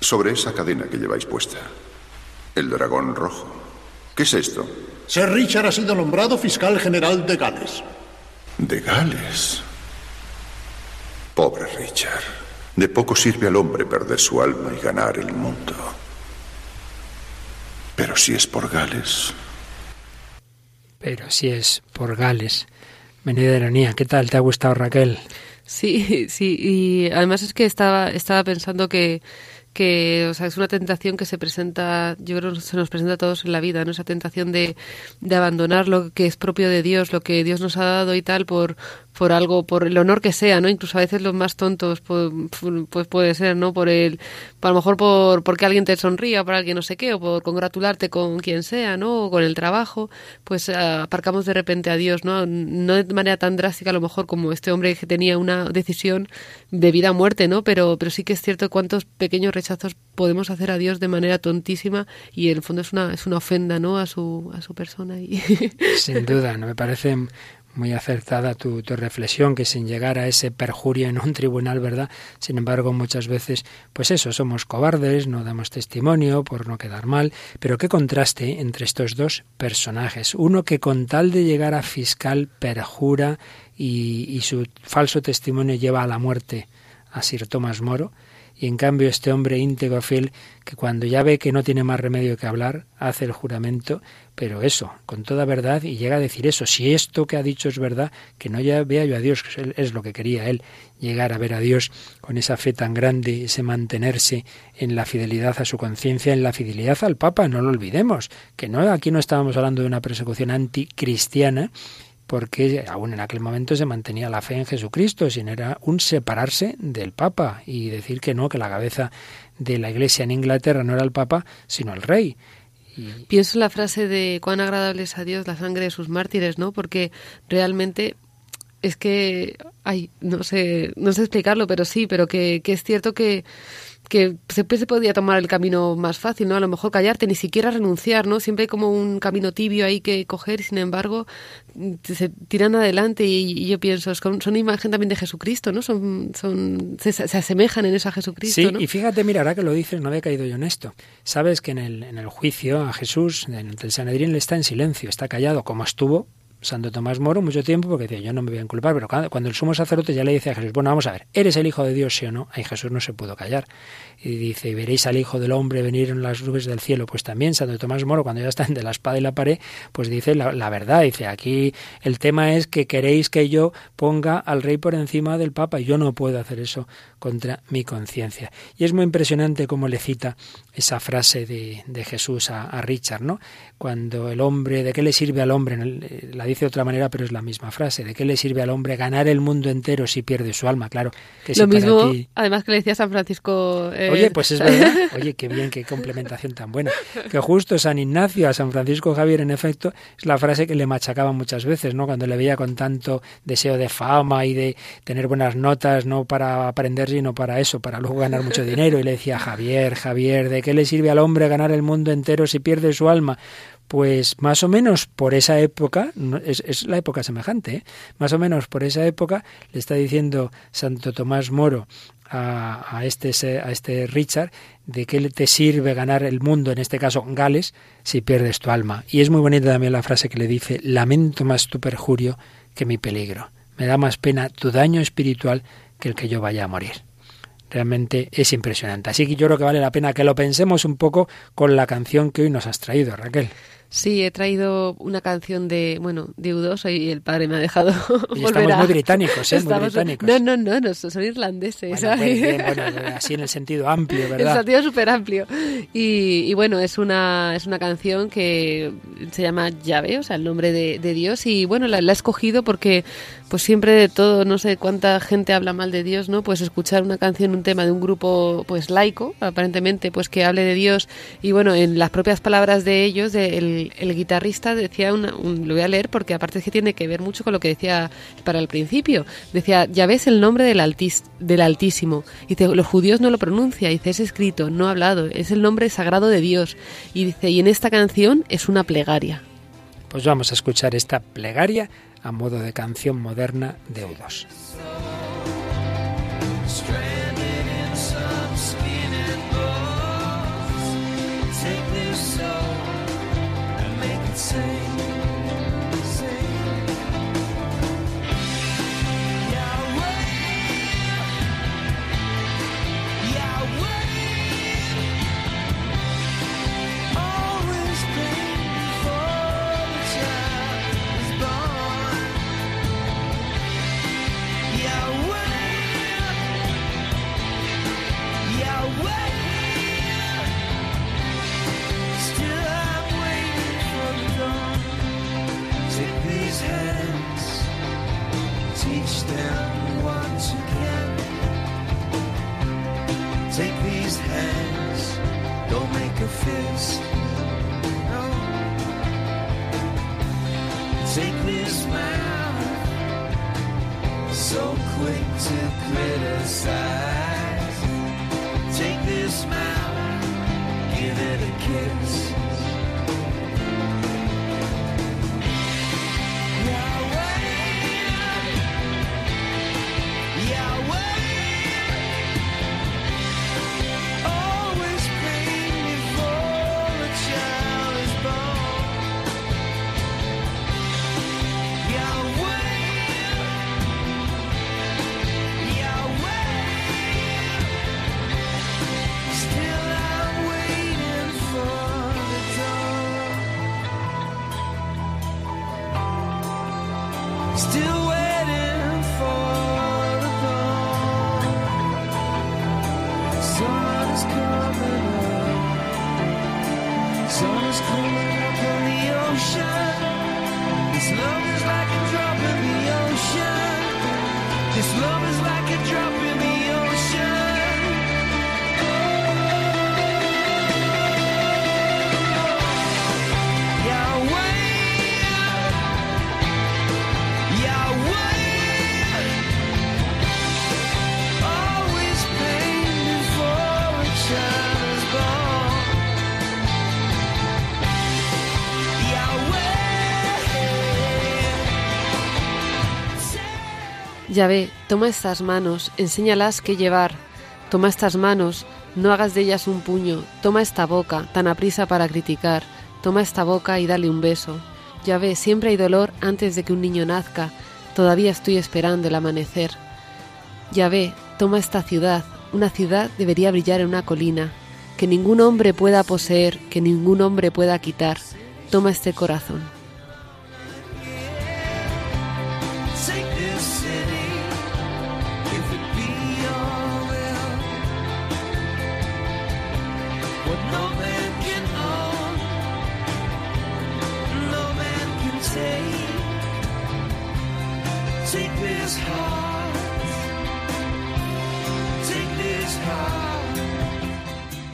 Sobre esa cadena que lleváis puesta. El dragón rojo. ¿Qué es esto? Sir Richard ha sido nombrado fiscal general de Gales. ¿De Gales? Pobre Richard. De poco sirve al hombre perder su alma y ganar el mundo. Pero si es por Gales. Pero si es por Gales. Venida ironía. ¿Qué tal? ¿Te ha gustado Raquel? Sí, sí. Y además es que estaba, estaba pensando que que o sea, es una tentación que se presenta, yo creo que se nos presenta a todos en la vida, ¿no? Esa tentación de, de abandonar lo que es propio de Dios, lo que Dios nos ha dado y tal, por, por algo, por el honor que sea, ¿no? Incluso a veces los más tontos, pues, pues puede ser, ¿no? Por el, a lo mejor por porque alguien te sonría, por alguien no sé qué, o por congratularte con quien sea, ¿no? O con el trabajo, pues aparcamos de repente a Dios, ¿no? No de manera tan drástica a lo mejor como este hombre que tenía una decisión de vida o muerte, ¿no? Pero, pero sí que es cierto cuántos pequeños rechazos podemos hacer a Dios de manera tontísima y en el fondo es una, es una ofenda, ¿no? A su, a su persona. Y... Sin duda, ¿no? Me parece muy acertada tu, tu, reflexión, que sin llegar a ese perjurio en un tribunal, ¿verdad? Sin embargo, muchas veces, pues eso, somos cobardes, no damos testimonio por no quedar mal, pero qué contraste entre estos dos personajes. Uno que con tal de llegar a fiscal perjura y, y su falso testimonio lleva a la muerte a Sir Thomas Moro, y en cambio este hombre íntegro fiel que cuando ya ve que no tiene más remedio que hablar, hace el juramento, pero eso, con toda verdad, y llega a decir eso, si esto que ha dicho es verdad, que no ya vea yo a Dios, que es lo que quería él, llegar a ver a Dios con esa fe tan grande, ese mantenerse en la fidelidad a su conciencia, en la fidelidad al Papa, no lo olvidemos, que no aquí no estábamos hablando de una persecución anticristiana, porque aún en aquel momento se mantenía la fe en Jesucristo, sino era un separarse del Papa y decir que no, que la cabeza de la Iglesia en Inglaterra no era el Papa, sino el Rey. Pienso en la frase de cuán agradable es a Dios la sangre de sus mártires, ¿no? Porque realmente es que, ay, no sé, no sé explicarlo, pero sí, pero que es cierto que que siempre se podía tomar el camino más fácil, ¿no? A lo mejor callarte, ni siquiera renunciar, ¿no? Siempre hay como un camino tibio ahí que coger y sin embargo se tiran adelante y, yo pienso, son, son imagen también de Jesucristo, ¿no? Son, son, se, se asemejan en eso a Jesucristo, Sí, ¿no? y fíjate, mira, ahora que lo dices, no había caído yo en esto. Sabes que en el, en el juicio a Jesús, en el Sanedrín, le está en silencio, está callado, como estuvo Santo Tomás Moro mucho tiempo porque decía, yo no me voy a inculpar, pero cuando, el sumo sacerdote ya le dice a Jesús, bueno, vamos a ver, ¿eres el Hijo de Dios, sí o no? Ahí Jesús no se pudo callar. Y dice, veréis al Hijo del Hombre venir en las nubes del cielo. Pues también Santo Tomás Moro, cuando ya está entre la espada y la pared, pues dice la, verdad. Dice, aquí el tema es que queréis que yo ponga al rey por encima del Papa. Y yo no puedo hacer eso contra mi conciencia. Y es muy impresionante cómo le cita esa frase de, Jesús a, Richard, ¿no? Cuando el hombre, ¿de qué le sirve al hombre? La dice de otra manera, pero es la misma frase. ¿De qué le sirve al hombre ganar el mundo entero si pierde su alma? Claro. Que Lo si mismo, ti... además que le decía San Francisco. Eh... Oye, pues es verdad. Oye, qué bien, qué complementación tan buena. Que justo San Ignacio a San Francisco Javier, en efecto, es la frase que le machacaba muchas veces, ¿no? Cuando le veía con tanto deseo de fama y de tener buenas notas, no para aprender, sino para eso, para luego ganar mucho dinero. Y le decía, Javier, Javier, ¿de qué le sirve al hombre ganar el mundo entero si pierde su alma? Pues más o menos por esa época, es, la época semejante, ¿eh? más o menos por esa época le está diciendo Santo Tomás Moro a, a, este, a este Richard de qué te sirve ganar el mundo, en este caso Gales, si pierdes tu alma. Y es muy bonita también la frase que le dice, lamento más tu perjurio que mi peligro. Me da más pena tu daño espiritual que el que yo vaya a morir. Realmente es impresionante. Así que yo creo que vale la pena que lo pensemos un poco con la canción que hoy nos has traído, Raquel. Sí, he traído una canción de, bueno, de U2 y el padre me ha dejado y volver estamos muy británicos, ¿eh? muy británicos. No, no, no, no, son irlandeses. Bueno, bueno, así en el sentido amplio, ¿verdad? En el sentido súper amplio. Y, y, bueno, es una, es una canción que se llama Llave, o sea, el nombre de, de Dios. Y bueno, la, la, he escogido porque pues siempre de todo, no sé cuánta gente habla mal de Dios, ¿no? Pues escuchar una canción, un tema de un grupo pues laico, aparentemente, pues que hable de Dios. Y bueno, en las propias palabras de ellos, el, guitarrista decía, una, lo voy a leer porque aparte es que tiene que ver mucho con lo que decía para el principio. Decía, ya ves el nombre del, altis, del Altísimo. Dice, los judíos no lo pronuncia, dice, es escrito, no hablado, es el nombre sagrado de Dios. Y dice, y en esta canción es una plegaria. Pues vamos a escuchar esta plegaria a modo de canción moderna de U2. Take this mouth, so quick to criticize. Take this mouth, give it a kiss. Ve, toma estas manos, enséñalas qué llevar. Toma estas manos, no hagas de ellas un puño. Toma esta boca, tan aprisa para criticar. Toma esta boca y dale un beso. Ya ve, siempre hay dolor antes de que un niño nazca. Todavía estoy esperando el amanecer. Ya ve, toma esta ciudad. Una ciudad debería brillar en una colina. Que ningún hombre pueda poseer, que ningún hombre pueda quitar. Toma este corazón.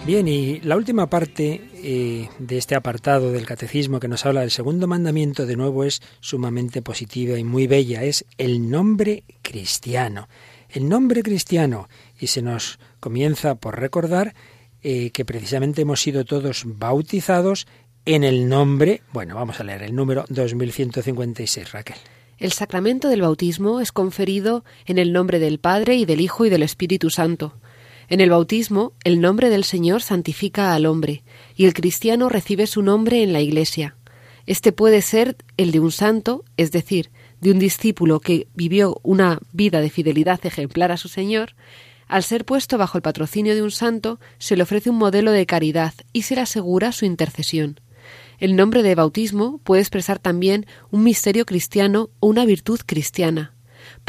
Bien, y la última parte eh, de este apartado del catecismo que nos habla del segundo mandamiento, de nuevo es sumamente positiva y muy bella, es el nombre cristiano. El nombre cristiano, y se nos comienza por recordar eh, que precisamente hemos sido todos bautizados en el nombre, bueno, vamos a leer el número 2156, Raquel. El sacramento del bautismo es conferido en el nombre del Padre y del Hijo y del Espíritu Santo. En el bautismo, el nombre del Señor santifica al hombre, y el cristiano recibe su nombre en la Iglesia. Este puede ser el de un santo, es decir, de un discípulo que vivió una vida de fidelidad ejemplar a su Señor, al ser puesto bajo el patrocinio de un santo, se le ofrece un modelo de caridad y se le asegura su intercesión. El nombre de bautismo puede expresar también un misterio cristiano o una virtud cristiana.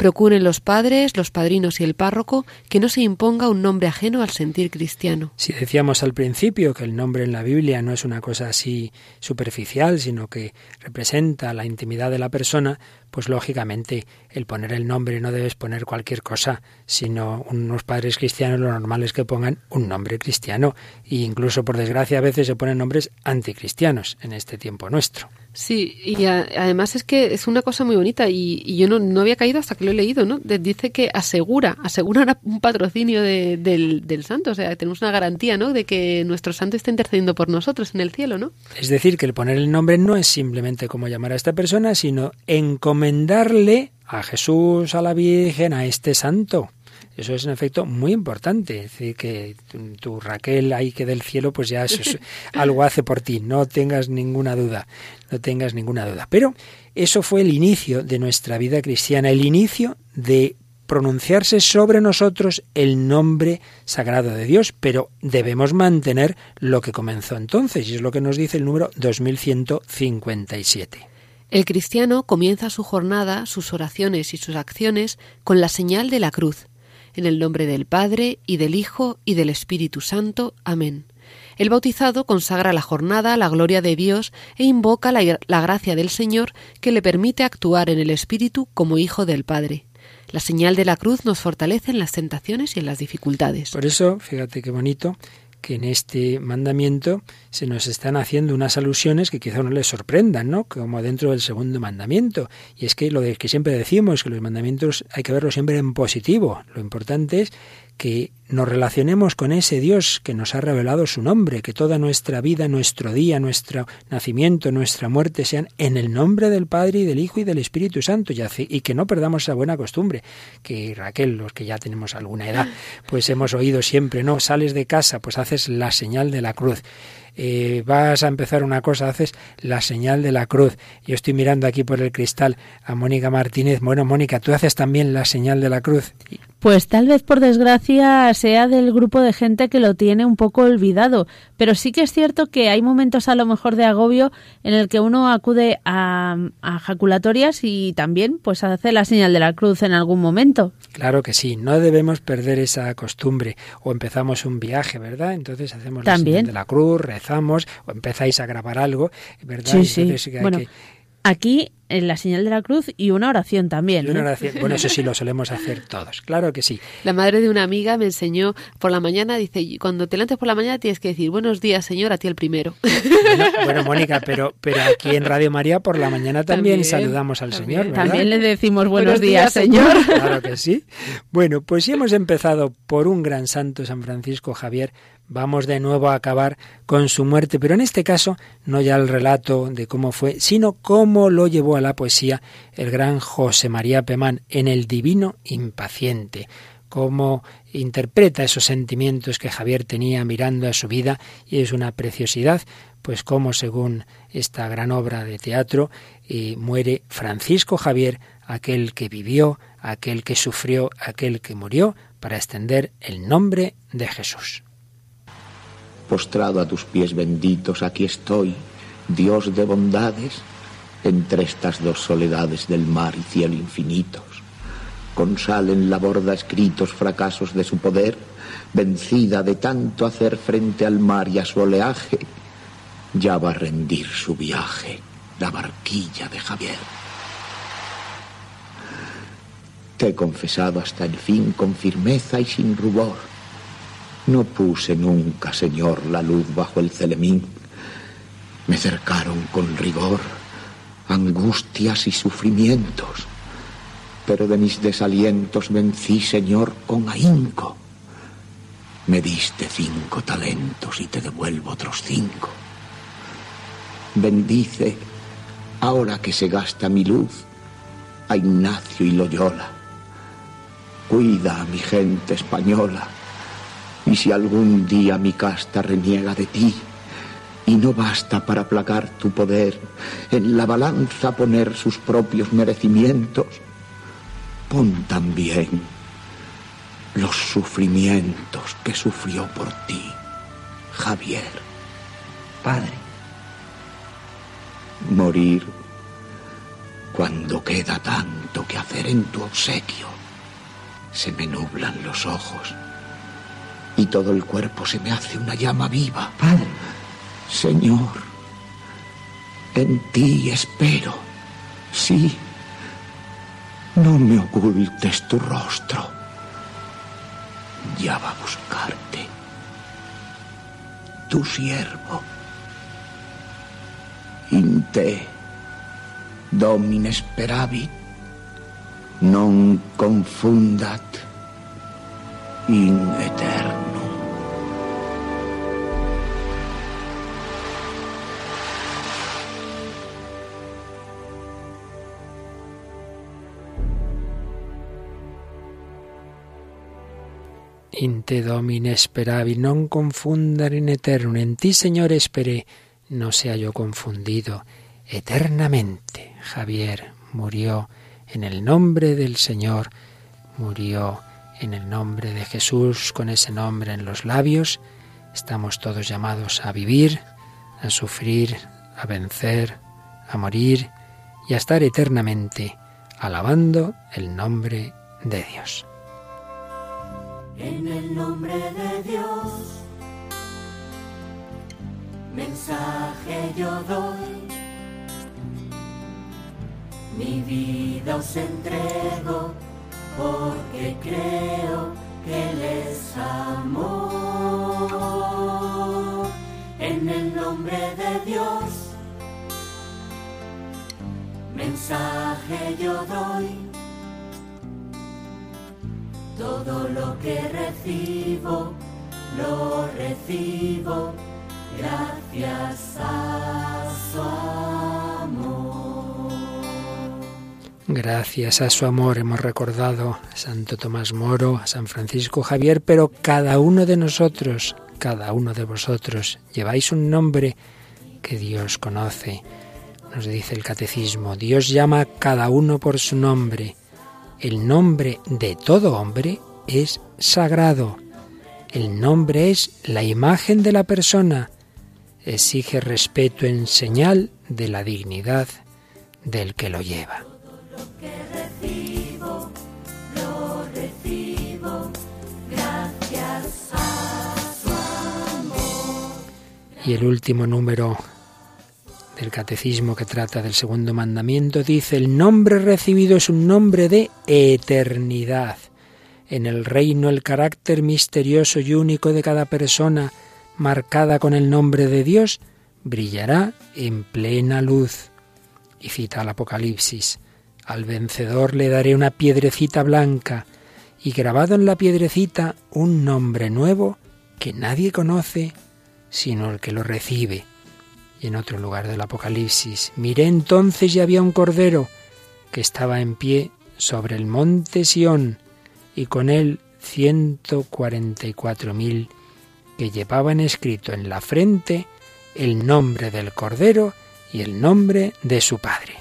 Procuren los padres, los padrinos y el párroco que no se imponga un nombre ajeno al sentir cristiano. Si decíamos al principio que el nombre en la Biblia no es una cosa así superficial, sino que representa la intimidad de la persona, pues lógicamente el poner el nombre no debes poner cualquier cosa, sino unos padres cristianos lo normal es que pongan un nombre cristiano e incluso por desgracia a veces se ponen nombres anticristianos en este tiempo nuestro. Sí, y además es que es una cosa muy bonita y, yo no, no, había caído hasta que lo he leído, ¿no? dice que asegura, asegura un patrocinio del, del, santo, o sea, tenemos una garantía, ¿no? De que nuestro santo está intercediendo por nosotros en el cielo, ¿no? Es decir, que el poner el nombre no es simplemente como llamar a esta persona, sino encomendarle a Jesús, a la Virgen, a este santo. Eso es un efecto muy importante. Es decir, que tu, Raquel ahí que del cielo, pues ya eso algo hace por ti. No tengas ninguna duda. No tengas ninguna duda. Pero eso fue el inicio de nuestra vida cristiana, el inicio de pronunciarse sobre nosotros el nombre sagrado de Dios, pero debemos mantener lo que comenzó entonces, y es lo que nos dice el número 2157. El cristiano comienza su jornada, sus oraciones y sus acciones con la señal de la cruz, en el nombre del Padre, y del Hijo, y del Espíritu Santo. Amén. El bautizado consagra la jornada a la gloria de Dios e invoca la, la, gracia del Señor que le permite actuar en el Espíritu como Hijo del Padre. La señal de la cruz nos fortalece en las tentaciones y en las dificultades. Por eso, fíjate qué bonito, que en este mandamiento se nos están haciendo unas alusiones que quizá no les sorprendan, ¿no? Como dentro del segundo mandamiento. Y es que lo que siempre decimos, que los mandamientos hay que verlos siempre en positivo. Lo importante es que nos relacionemos con ese Dios que nos ha revelado su nombre, que toda nuestra vida, nuestro día, nuestro nacimiento, nuestra muerte sean en el nombre del Padre y del Hijo y del Espíritu Santo y que no perdamos esa buena costumbre que Raquel, los que ya tenemos alguna edad, pues hemos oído siempre, no, sales de casa, pues haces la señal de la cruz. Eh, vas a empezar una cosa, haces la señal de la cruz. Yo estoy mirando aquí por el cristal a Mónica Martínez. Bueno, Mónica, tú haces también la señal de la cruz. Pues tal vez por desgracia sea del grupo de gente que lo tiene un poco olvidado, pero sí que es cierto que hay momentos a lo mejor de agobio en el que uno acude a, a jaculatorias y también pues hace la señal de la cruz en algún momento. Claro que sí, no debemos perder esa costumbre o empezamos un viaje, ¿verdad? Entonces hacemos la señal de la cruz, rezamos o empezáis a grabar algo, ¿verdad? Sí, sí. Bueno, aquí en la señal de la cruz y una oración también. una oración. Bueno, eso sí lo solemos hacer todos, claro que sí. La madre de una amiga me enseñó por la mañana, dice, cuando te levantes por la mañana tienes que decir, buenos días, Señor, a ti el primero. Bueno, Mónica, pero, pero aquí en Radio María por la mañana también, saludamos al Señor, ¿verdad? También le decimos buenos, días, Señor. Claro que sí. Bueno, pues si hemos empezado por un gran santo, San Francisco Javier, vamos de nuevo a acabar con su muerte, pero en este caso no ya el relato de cómo fue, sino cómo lo llevó a la poesía el gran José María Pemán en El Divino Impaciente, cómo interpreta esos sentimientos que Javier tenía mirando a su vida y es una preciosidad, pues cómo según esta gran obra de teatro eh, muere Francisco Javier, aquel que vivió, aquel que sufrió, aquel que murió, para extender el nombre de Jesús postrado a tus pies benditos, aquí estoy, Dios de bondades, entre estas dos soledades del mar y cielo infinitos. Con sal en la borda escritos fracasos de su poder, vencida de tanto hacer frente al mar y a su oleaje, ya va a rendir su viaje la barquilla de Javier. Te he confesado hasta el fin con firmeza y sin rubor no puse nunca, Señor, la luz bajo el celemín. Me cercaron con rigor angustias y sufrimientos, pero de mis desalientos vencí, Señor, con ahínco. Me diste cinco talentos y te devuelvo otros cinco. bendice, ahora que se gasta mi luz, a Ignacio y Loyola. Cuida a mi gente española, y si algún día mi casta reniega de ti, y no basta para aplacar tu poder, en la balanza poner sus propios merecimientos, pon también los sufrimientos que sufrió por ti, Javier. Padre. Morir cuando queda tanto que hacer en tu obsequio. Se me nublan los ojos y todo el cuerpo se me hace una llama viva. Padre. Señor, en ti espero. Sí, no me ocultes tu rostro. Ya va a buscarte. Tu siervo. In te, domine speravit, non confundat in eterno. In te domine speravi, non confundere in eterno. En ti, Señor, esperé, no sea yo confundido. Eternamente, Javier murió en el nombre del Señor, murió en el nombre de Jesús, con ese nombre en los labios. Estamos todos llamados a vivir, a sufrir, a vencer, a morir y a estar eternamente alabando el nombre de Dios. En el nombre de Dios, mensaje yo doy. Mi vida os entrego porque creo que les amo. En el nombre de Dios, mensaje yo doy todo lo que recibo, lo recibo gracias a su amor. Gracias a su amor hemos recordado a Santo Tomás Moro, a San Francisco Javier, pero cada uno de nosotros, cada uno de vosotros, lleváis un nombre que Dios conoce. Nos dice el catecismo, Dios llama a cada uno por su nombre el nombre de todo hombre es sagrado. El nombre es la imagen de la persona. Exige respeto en señal de la dignidad del que lo lleva. Y el último número el catecismo que trata del segundo mandamiento dice, el nombre recibido es un nombre de eternidad. En el reino el carácter misterioso y único de cada persona, marcada con el nombre de Dios, brillará en plena luz. Y cita al Apocalipsis, al vencedor le daré una piedrecita blanca y grabado en la piedrecita un nombre nuevo que nadie conoce sino el que lo recibe y en otro lugar del Apocalipsis, miré entonces y había un cordero que estaba en pie sobre el monte Sión y con él ciento cuarenta y cuatro mil que llevaban escrito en la frente el nombre del cordero y el nombre de su padre.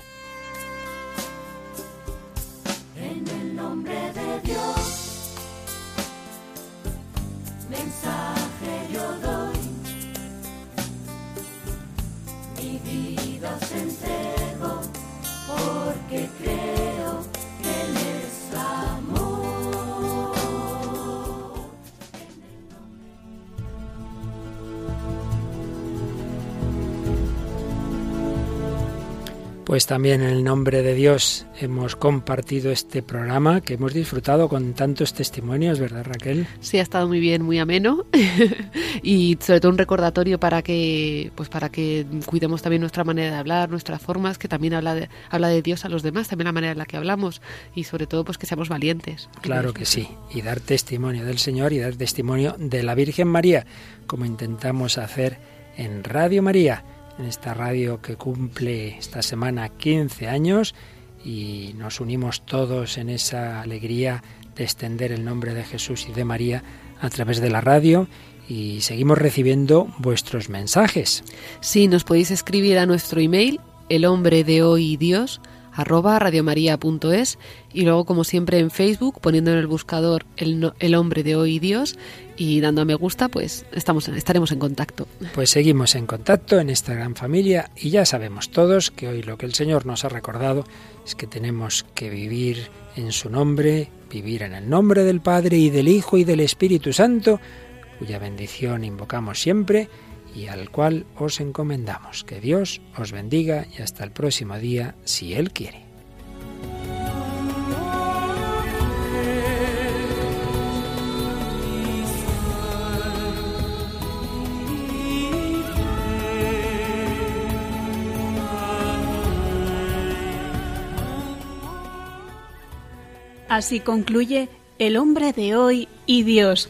Pues también en el nombre de Dios hemos compartido este programa que hemos disfrutado con tantos testimonios, ¿verdad Raquel? Sí, ha estado muy bien, muy ameno y sobre todo un recordatorio para que pues para que cuidemos también nuestra manera de hablar, nuestras formas, que también habla de, habla de Dios a los demás, también la manera en la que hablamos y sobre todo pues que seamos valientes. Claro que sí, y dar testimonio del Señor y dar testimonio de la Virgen María, como intentamos hacer en Radio María en esta radio que cumple esta semana 15 años y nos unimos todos en esa alegría de extender el nombre de Jesús y de María a través de la radio y seguimos recibiendo vuestros mensajes. Sí, nos podéis escribir a nuestro email, el hombre de hoy Dios, arroba radiomaria.es y luego como siempre en Facebook poniendo en el buscador el, el, hombre de hoy Dios y dando a me gusta pues estamos estaremos en contacto. Pues seguimos en contacto en esta gran familia y ya sabemos todos que hoy lo que el Señor nos ha recordado es que tenemos que vivir en su nombre, vivir en el nombre del Padre y del Hijo y del Espíritu Santo, cuya bendición invocamos siempre y al cual os encomendamos. Que Dios os bendiga y hasta el próximo día, si Él quiere. Así concluye El hombre de hoy y Dios